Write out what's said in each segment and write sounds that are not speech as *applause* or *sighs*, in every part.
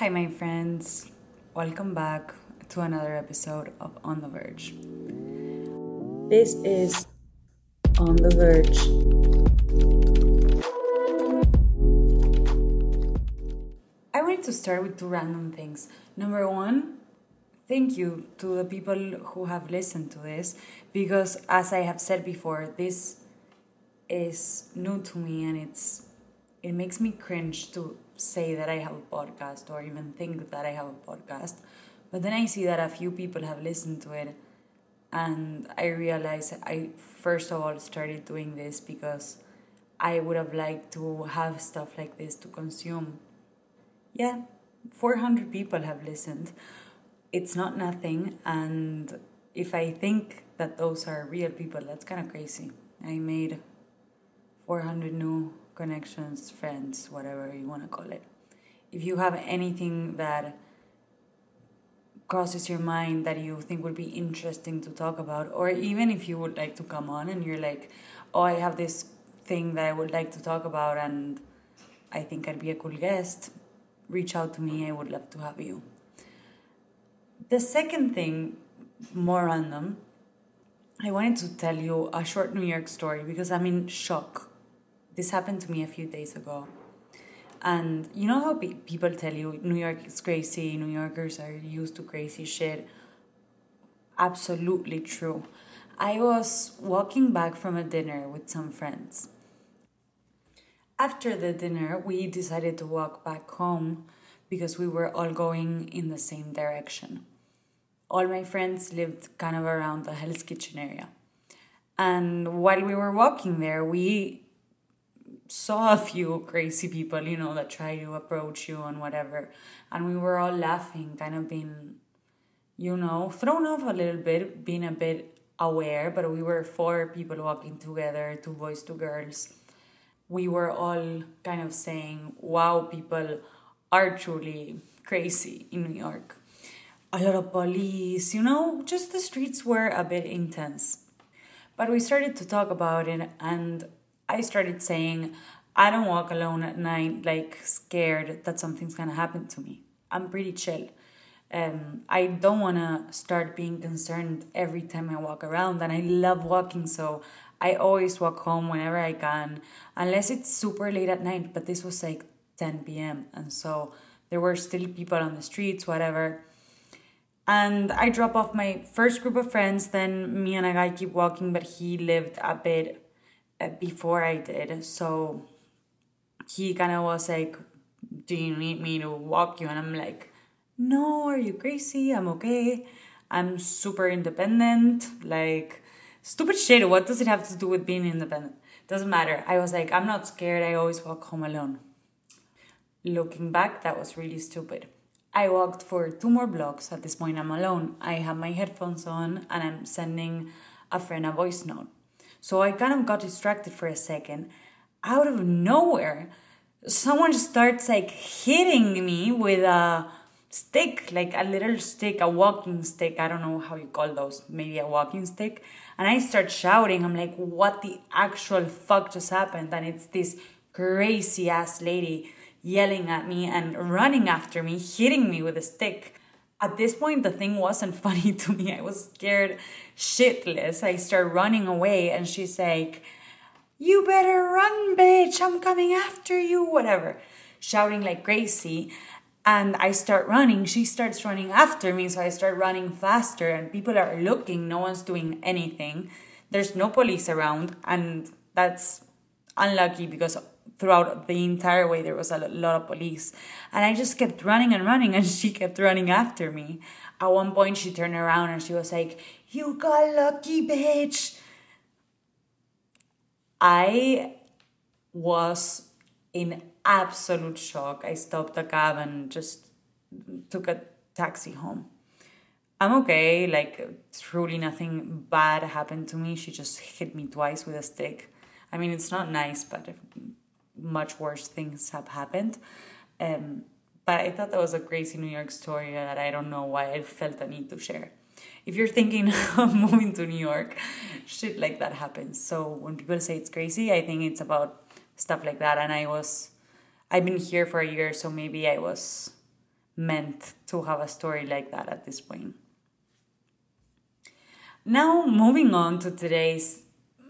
Hi, my friends. Welcome back to another episode of On the Verge. This is On the Verge. I wanted to start with two random things. Number one, thank you to the people who have listened to this because, as I have said before, this is new to me and it's it makes me cringe to say that I have a podcast or even think that I have a podcast. But then I see that a few people have listened to it, and I realize I first of all started doing this because I would have liked to have stuff like this to consume. Yeah, 400 people have listened. It's not nothing, and if I think that those are real people, that's kind of crazy. I made 400 new connections, friends, whatever you want to call it. If you have anything that crosses your mind that you think would be interesting to talk about, or even if you would like to come on and you're like, oh, I have this thing that I would like to talk about and I think I'd be a cool guest, reach out to me. I would love to have you. The second thing, more random, I wanted to tell you a short New York story because I'm in shock. This happened to me a few days ago. And you know how pe- people tell you New York is crazy, New Yorkers are used to crazy shit? Absolutely true. I was walking back from a dinner with some friends. After the dinner, we decided to walk back home because we were all going in the same direction. All my friends lived kind of around the Hell's Kitchen area. And while we were walking there, we saw a few crazy people, you know, that try to approach you and whatever. And we were all laughing, kind of being, you know, thrown off a little bit, being a bit aware. But we were four people walking together, two boys, two girls. We were all kind of saying, wow, people are truly crazy in New York. A lot of police, you know, just the streets were a bit intense. But we started to talk about it, and I started saying, I don't walk alone at night, like scared that something's gonna happen to me. I'm pretty chill. Um, I don't wanna start being concerned every time I walk around, and I love walking, so I always walk home whenever I can, unless it's super late at night. But this was like 10 p.m., and so there were still people on the streets, whatever. And I drop off my first group of friends, then me and a guy keep walking, but he lived a bit Uh, before I did. So he kind of was like, Do you need me to walk you? And I'm like, No, are you crazy? I'm okay. I'm super independent. Like, stupid shit. What does it have to do with being independent? Doesn't matter. I was like, I'm not scared. I always walk home alone. Looking back, that was really stupid. I walked for two more blocks. At this point, I'm alone. I have my headphones on and I'm sending a friend a voice note. So I kind of got distracted for a second. Out of nowhere, someone starts like hitting me with a stick, like a little stick, a walking stick. I don't know how you call those, maybe a walking stick. And I start shouting. I'm like, what the actual fuck just happened? And it's this crazy ass lady yelling at me and running after me, hitting me with a stick. At this point, the thing wasn't *laughs* funny to me. I was scared shitless. I start running away, and she's like, You better run, bitch. I'm coming after you, whatever. Shouting like crazy. And I start running. She starts running after me, so I start running faster, and people are looking. No one's doing anything. There's no police around, and that's unlucky because throughout the entire way there was a lot of police and i just kept running and running *laughs* and she kept running after me at one point she turned around and she was like you got lucky bitch. I was in absolute shock. I stopped the cab and just took a taxi home. I'm okay like truly nothing bad happened to me. She just hit me twice with a stick. I mean it's not nice but much worse things have happened. Um, but I thought that was a crazy New York story that I don't know why I felt the need to share. If you're thinking *laughs* of moving to New York, shit like that happens. So when people say it's crazy, I think it's about stuff like that. And I was, I've been here for a year, so maybe I was meant to have a story like that at this point. Now, moving on to today's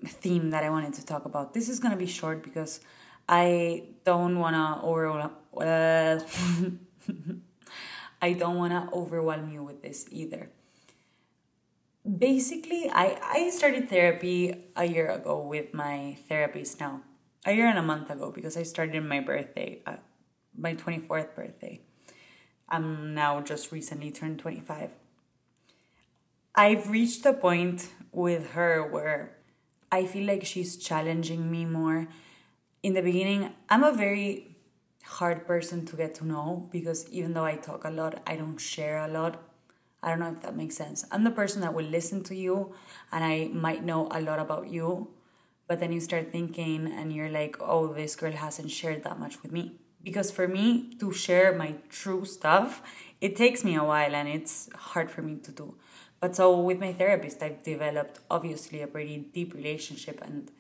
theme that I wanted to talk about. This is going to be short because I don't want to overwhelm. *laughs* I don't want to overwhelm you with this either. Basically, I, I started therapy a year ago with my therapist now. A year and a month ago because I started my birthday, uh, my 24th birthday. I'm now just recently turned 25. I've reached a point with her where I feel like she's challenging me more. In the beginning, I'm a very hard person to get to know because even though I talk a lot, I don't share a lot. I don't know if that makes sense. I'm the person that will listen to you and I might know a lot about you, but then you start thinking and you're like, oh, this girl hasn't shared that much with me. Because for me to share my true stuff, it takes me a while and it's hard for me to do. But so with my therapist, I've developed obviously a pretty deep relationship, and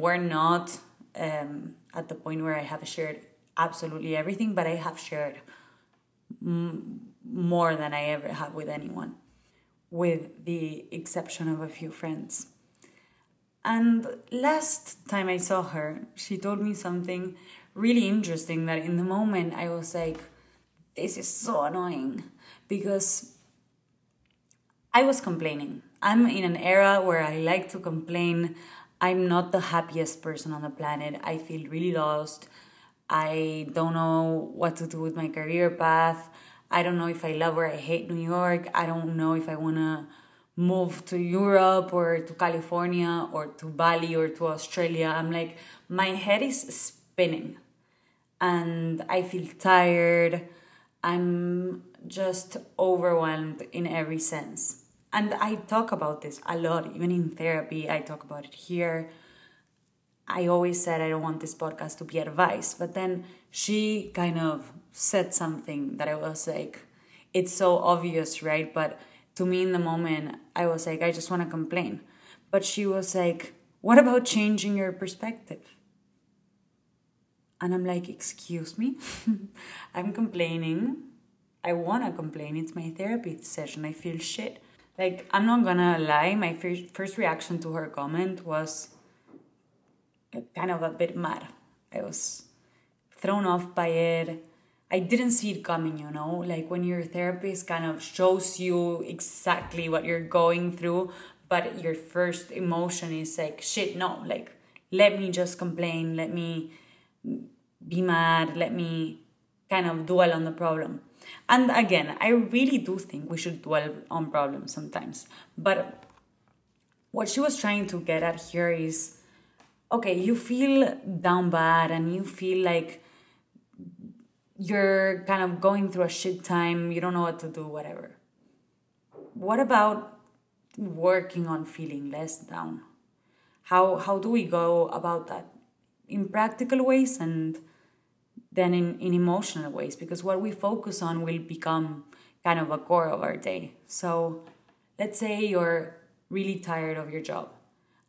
we're not um, at the point where I have shared absolutely everything, but I have shared m- more than I ever have with anyone, with the exception of a few friends. And last time I saw her, she told me something really interesting that in the moment I was like, this is so annoying because I was complaining. I'm in an era where I like to complain. I'm not the happiest person on the planet. I feel really lost. I don't know what to do with my career path. I don't know if I love or I hate New York. I don't know if I want to move to Europe or to California or to Bali or to Australia. I'm like, my head is spinning and I feel tired. I'm just overwhelmed in every sense and I talk about this a lot, even in therapy. I talk about it here. I always said I don't want this podcast to be advice, but then she kind of said something that I was like, it's so obvious, right? But to me, in the moment, I was like, I just want to complain. But she was like, what about changing your perspective? And I'm like, excuse me? *laughs* I'm complaining. I want to complain. It's my therapy session. I feel shit. Like, I'm not gonna lie, my first, first reaction to her comment was kind of a bit mad. I was thrown off by it. I didn't see it coming, you know, like when your therapist kind of shows you exactly what you're going through, but your first emotion is like, shit, no, like, let me just complain, let me be mad, let me kind of dwell on the problem. And again, I really do think we should dwell on problems sometimes. But what she was trying to get at here is okay, you feel down bad and you feel like you're kind of going through a shit time, you don't know what to do, whatever. What about working on feeling less down? How how do we go about that in practical ways and then in, in emotional ways because what we focus on will become kind of a core of our day. So let's say you're really tired of your job.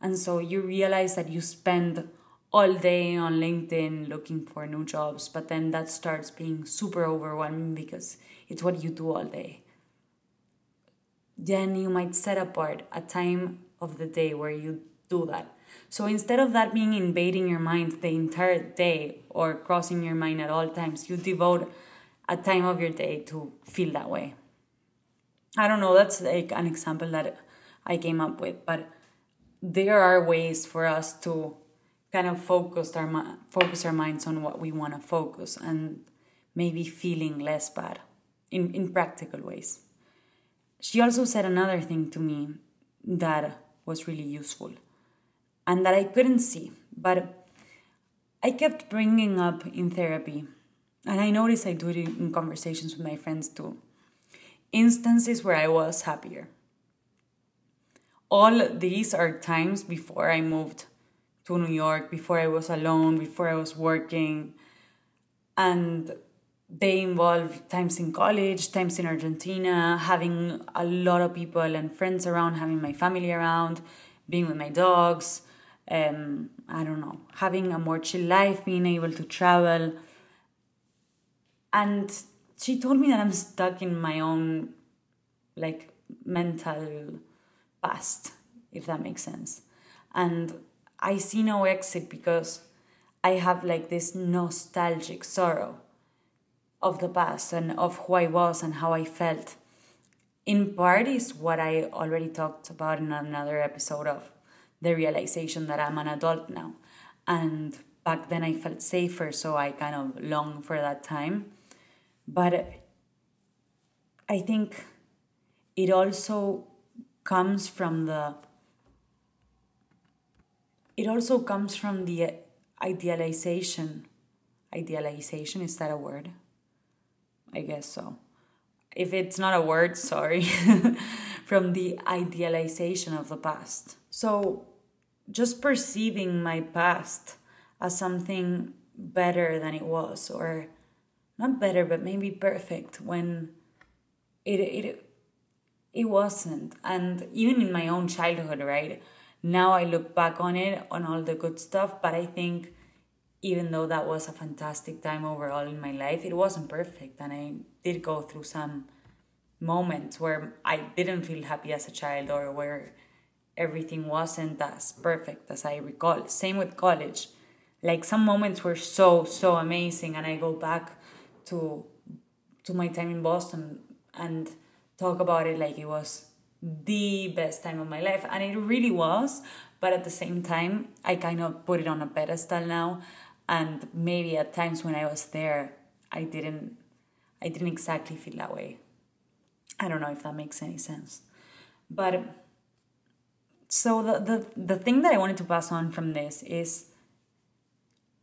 And so you realize that you spend all day on LinkedIn looking for new jobs, but then that starts being super overwhelming because it's what you do all day. Then you might set apart a time of the day where you do that so instead of that being invading your mind the entire day or crossing your mind at all times, you devote a time of your day to feel that way. I don't know, that's like an example that I came up with, but there are ways for us to kind of focus our focus our minds on what we want to focus and maybe feeling less bad in, in practical ways. She also said another thing to me that was really useful and that I couldn't see. But I kept bringing up in therapy, and I noticed I do it in conversations with my friends too instances where I was happier. All these are times before I moved to New York, before I was alone, before I was working. And they involve times in college, times in Argentina, having a lot of people and friends around, having my family around, being with my dogs, um, I don't know, having a more chill life, being able to travel. and she told me that I'm stuck in my own like mental past, if that makes sense. And I see no exit because I have like this nostalgic sorrow of the past and of who I was and how I felt. In part is what I already talked about in another episode of the realization that I'm an adult now. And back then I felt safer, so I kind of long for that time. But I think it also comes from the it also comes from the idealization. Idealization is that a word? I guess so. If it's not a word sorry. *laughs* From the idealization of the past. So just perceiving my past as something better than it was or not better but maybe perfect when it it it wasn't. And even in my own childhood right now i look back on it on all the good stuff but i think even though that was a fantastic time overall in my life it wasn't perfect. And i did go through some moments where i didn't feel happy as a child or where everything wasn't as perfect as i recall. Same with college. Like some moments were so so amazing and i go back to to my time in boston and talk about it like it was the best time of my life. And it really was but at the same time i kind of put it on a pedestal now. And maybe at times when i was there i didn't i didn't exactly feel that way. I don't know if that makes any sense. But so the the, the thing that i wanted to pass on from this is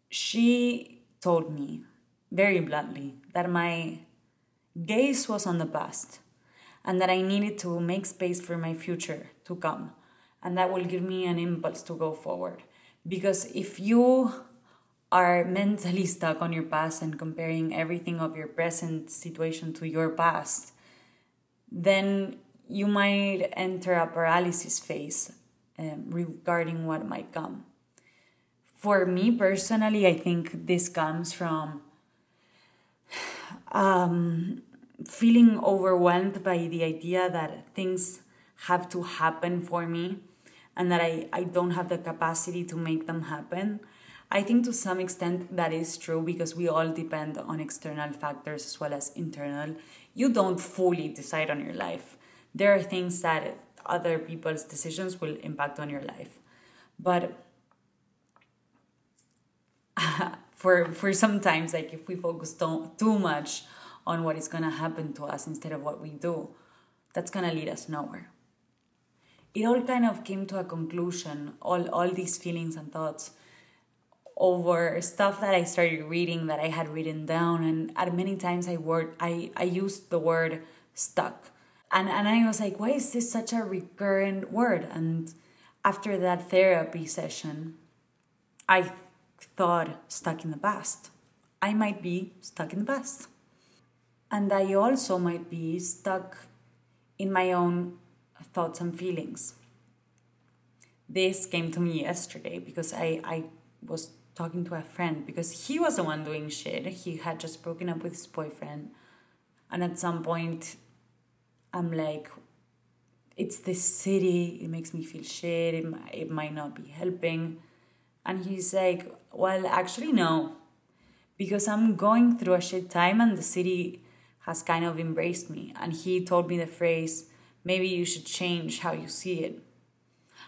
she told me very bluntly that my gaze was on the past and that I needed to make space for my future to come. And that will give me an impulse to go forward. Because if you are mentally stuck on your past and comparing everything of your present situation to your past, then you might enter a paralysis phase um, regarding what might come. For me personally, I think this comes from *sighs* um, feeling overwhelmed by the idea that things have to happen for me and that I, I don't have the capacity to make them happen. I think to some extent that is true because we all depend on external factors as well as internal. You don't fully decide on your life. There are things that other people's decisions will impact on your life. But *laughs* for for sometimes like if we focus too, too much on what is going to happen to us instead of what we do, that's going to lead us nowhere. It all kind of came to a conclusion, all, all these feelings and thoughts over stuff that I started reading that I had written down and at many times I word I, I used the word stuck. And and I was like, why is this such a recurrent word? And after that therapy session, I thought stuck in the past. I might be stuck in the past and I also might be stuck in my own thoughts and feelings. This came to me yesterday because I, I was talking to a friend because he was the one doing shit. He had just broken up with his boyfriend. And at some point, I'm like, it's this city, it makes me feel shit, it, it might not be helping. And he's like, well, actually, no, because I'm going through a shit time and the city has kind of embraced me. And he told me the phrase, maybe you should change how you see it.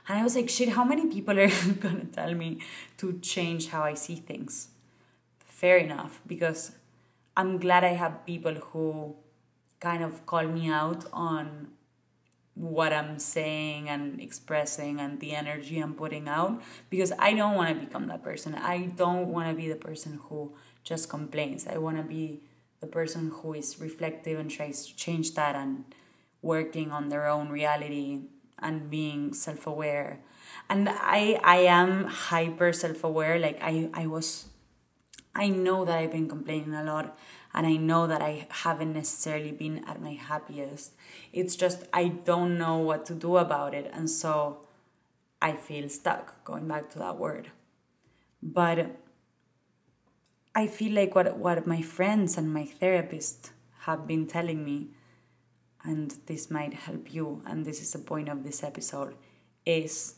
And I was like, shit, how many people are *laughs* gonna tell me to change how I see things? Fair enough, because I'm glad I have people who kind of call me out on what I'm saying and expressing and the energy I'm putting out because I don't want to become that person. I don't want to be the person who just complains. I want to be the person who is reflective and tries to change that and working on their own reality and being self-aware. And i i am hyper self-aware like i i was i know that i've been complaining a lot and i know that i haven't necessarily been at my happiest. It's just i don't know what to do about it and so i feel stuck going back to that word. But I feel like what, what my friends and my therapist have been telling me, and this might help you, and this is the point of this episode, is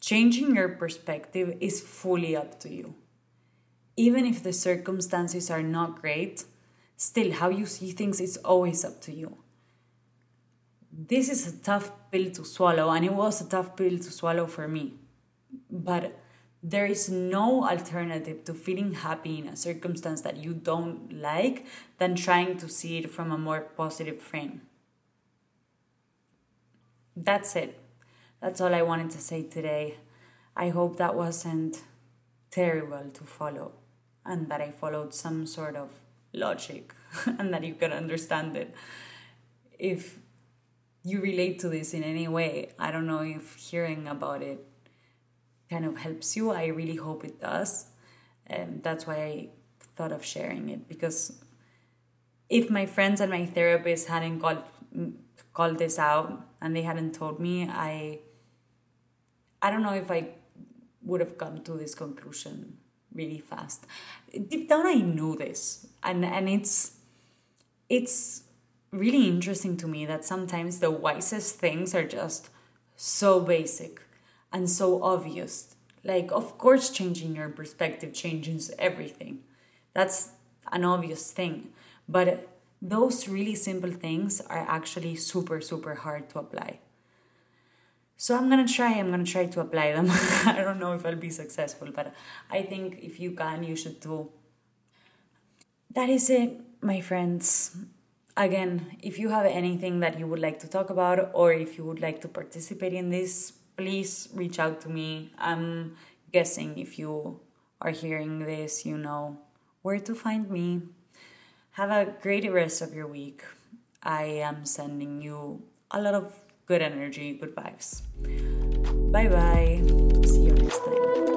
changing your perspective is fully up to you. Even if the circumstances are not great, still how you see things is always up to you. This is a tough pill to swallow, and it was a tough pill to swallow for me. But there is no alternative to feeling happy in a circumstance that you don't like than trying to see it from a more positive frame. That's it. That's all I wanted to say today. I hope that wasn't terrible to follow and that I followed some sort of logic *laughs* and that you can understand it. If you relate to this in any way, I don't know if hearing about it kind of helps you. I really hope it does. And that's why I thought of sharing it because if my friends and my therapist hadn't called mm, called this out and they hadn't told me, I I don't know if I would have come to this conclusion really fast. Deep down I knew this. And and it's it's really interesting to me that sometimes the wisest things are just so basic and so obvious. Like, of course, changing your perspective changes everything. That's an obvious thing. But those really simple things are actually super, super hard to apply. So I'm gonna try, I'm gonna try to apply them. *laughs* I don't know if I'll be successful, but I think if you can, you should too. That is it, my friends. Again, if you have anything that you would like to talk about or if you would like to participate in this, please reach out to me. I'm guessing if you are hearing this, you know where to find me. Have a great rest of your week. I am sending you a lot of good energy, good vibes. Bye bye. See you next time.